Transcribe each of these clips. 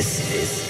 this, this.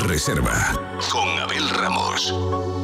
Reserva con Abel Ramos.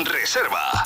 Reserva.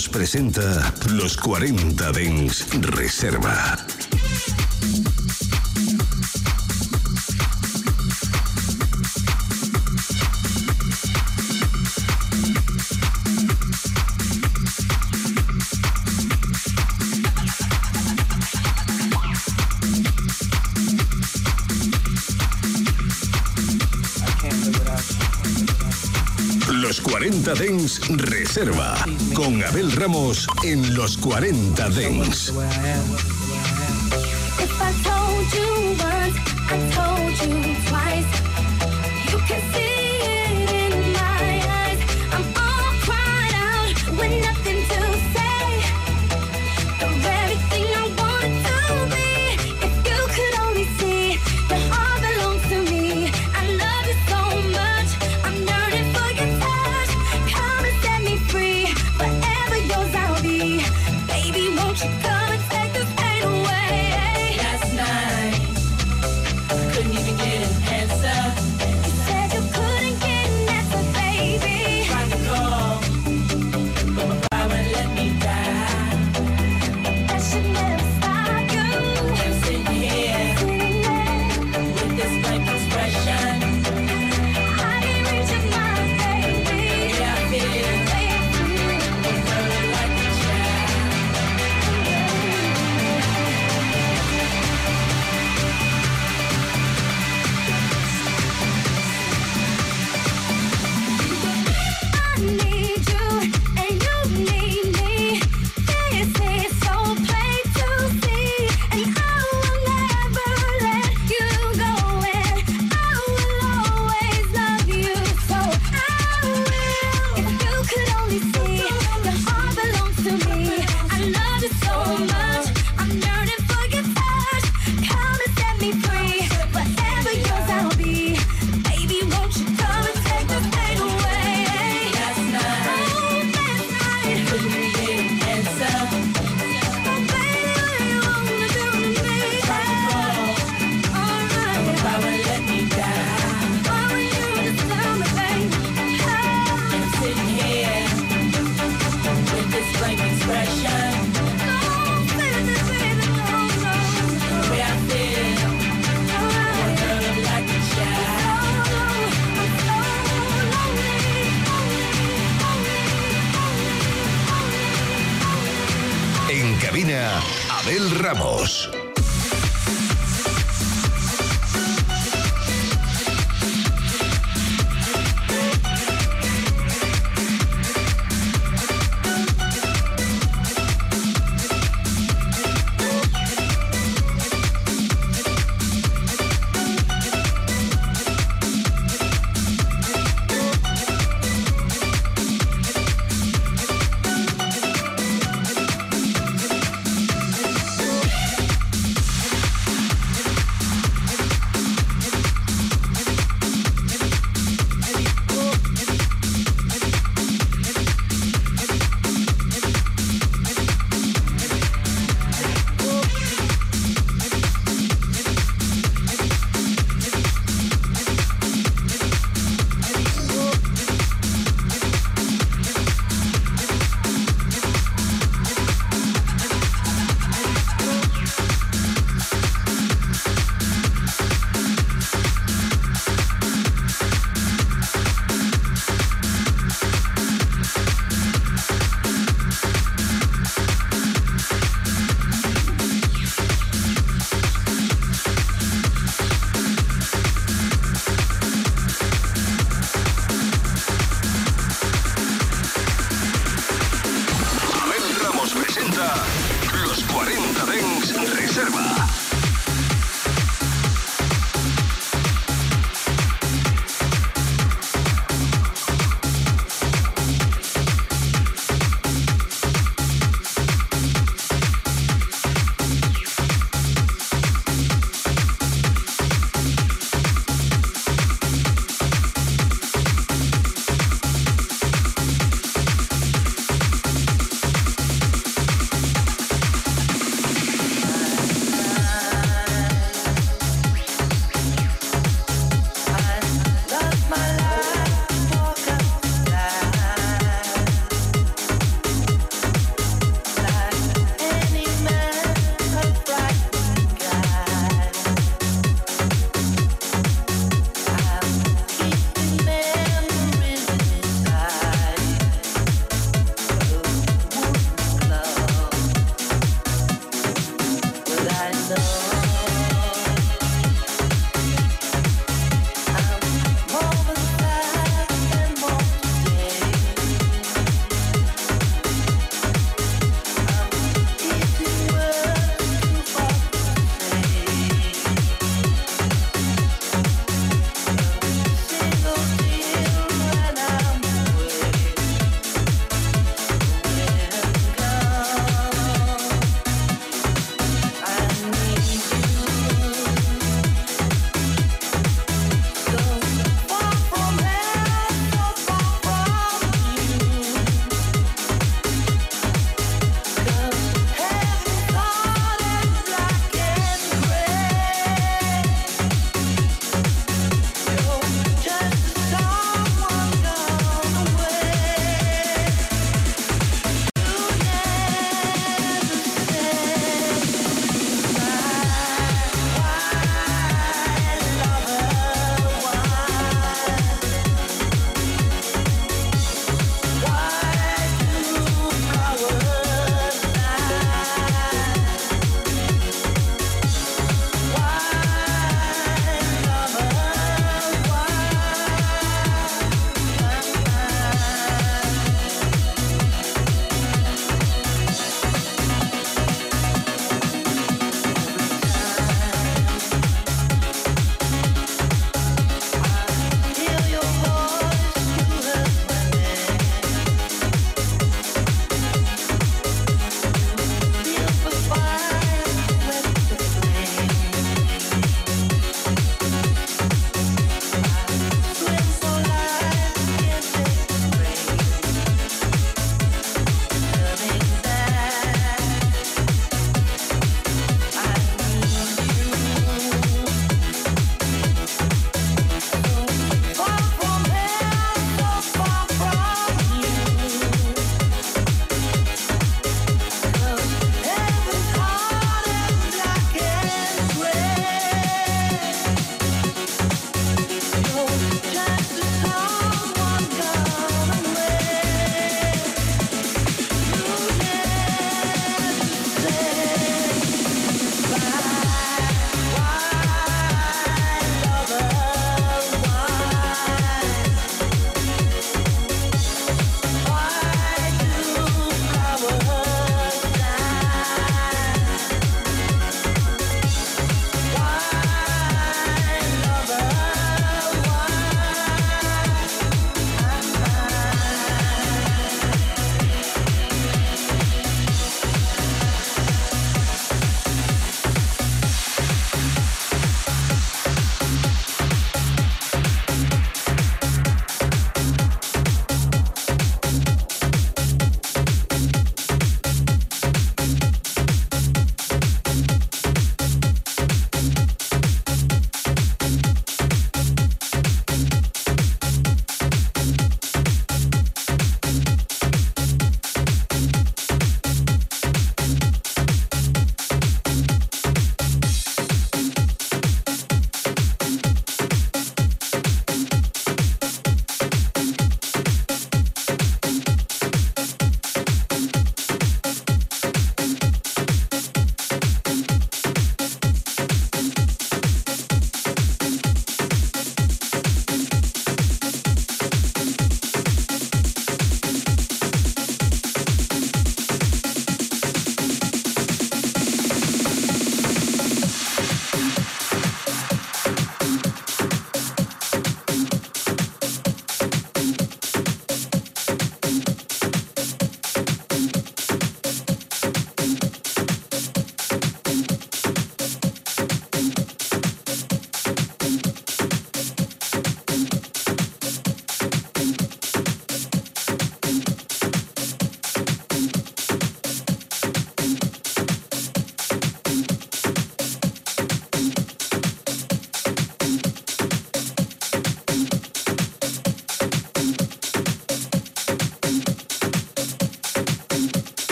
nos presenta los 40 Dens Reserva. Los 40 Dens Reserva con Abel Ramos en los 40 Dents.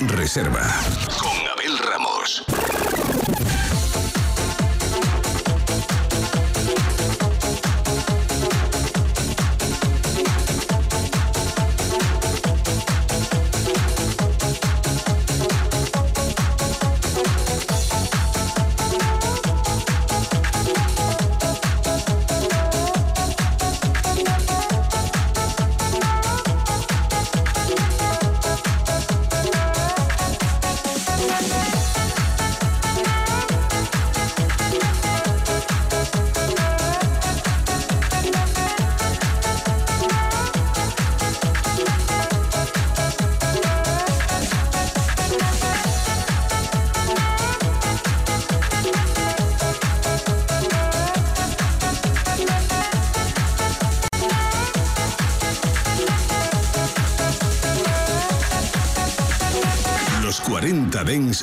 Reserva.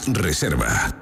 Reserva.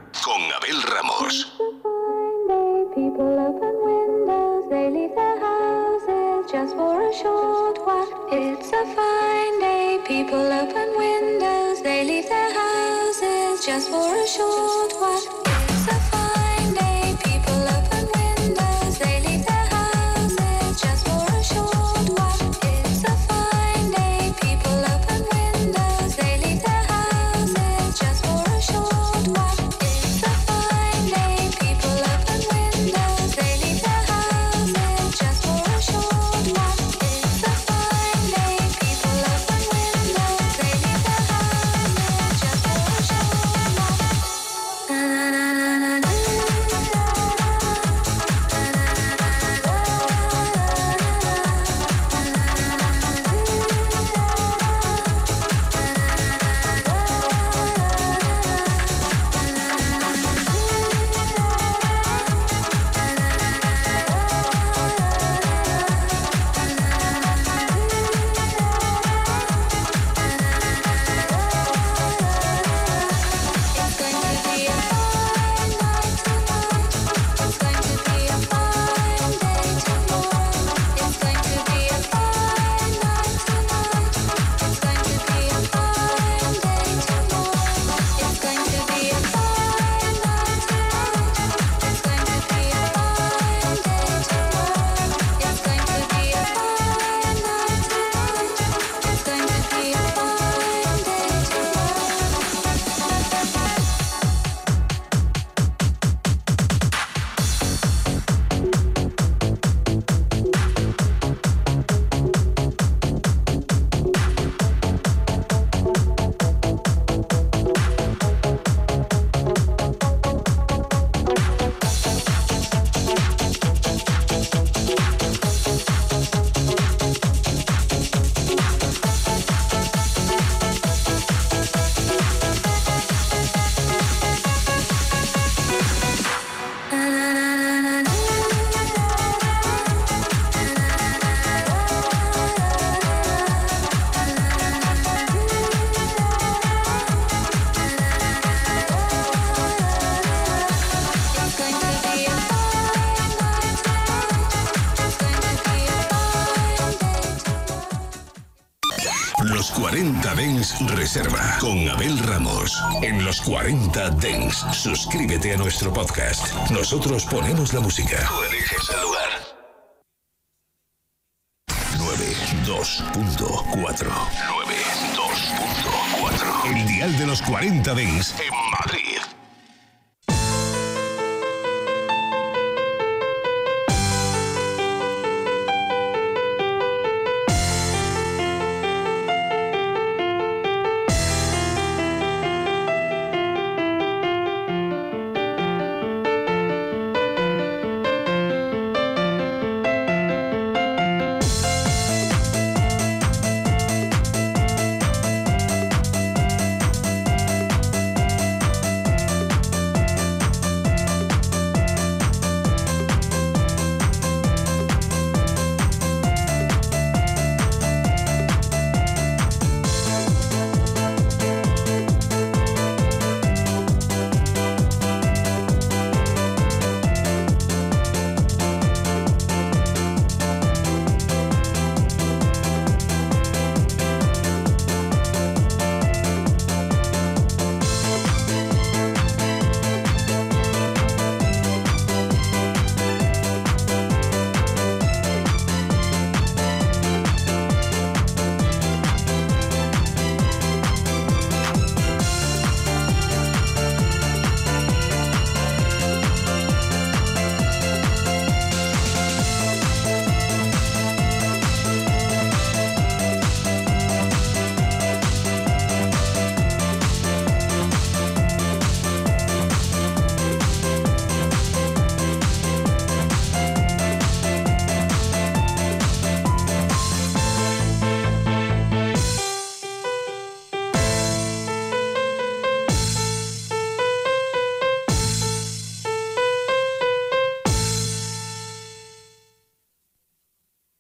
con Abel Ramos en los 40 Dents. Suscríbete a nuestro podcast. Nosotros ponemos la música.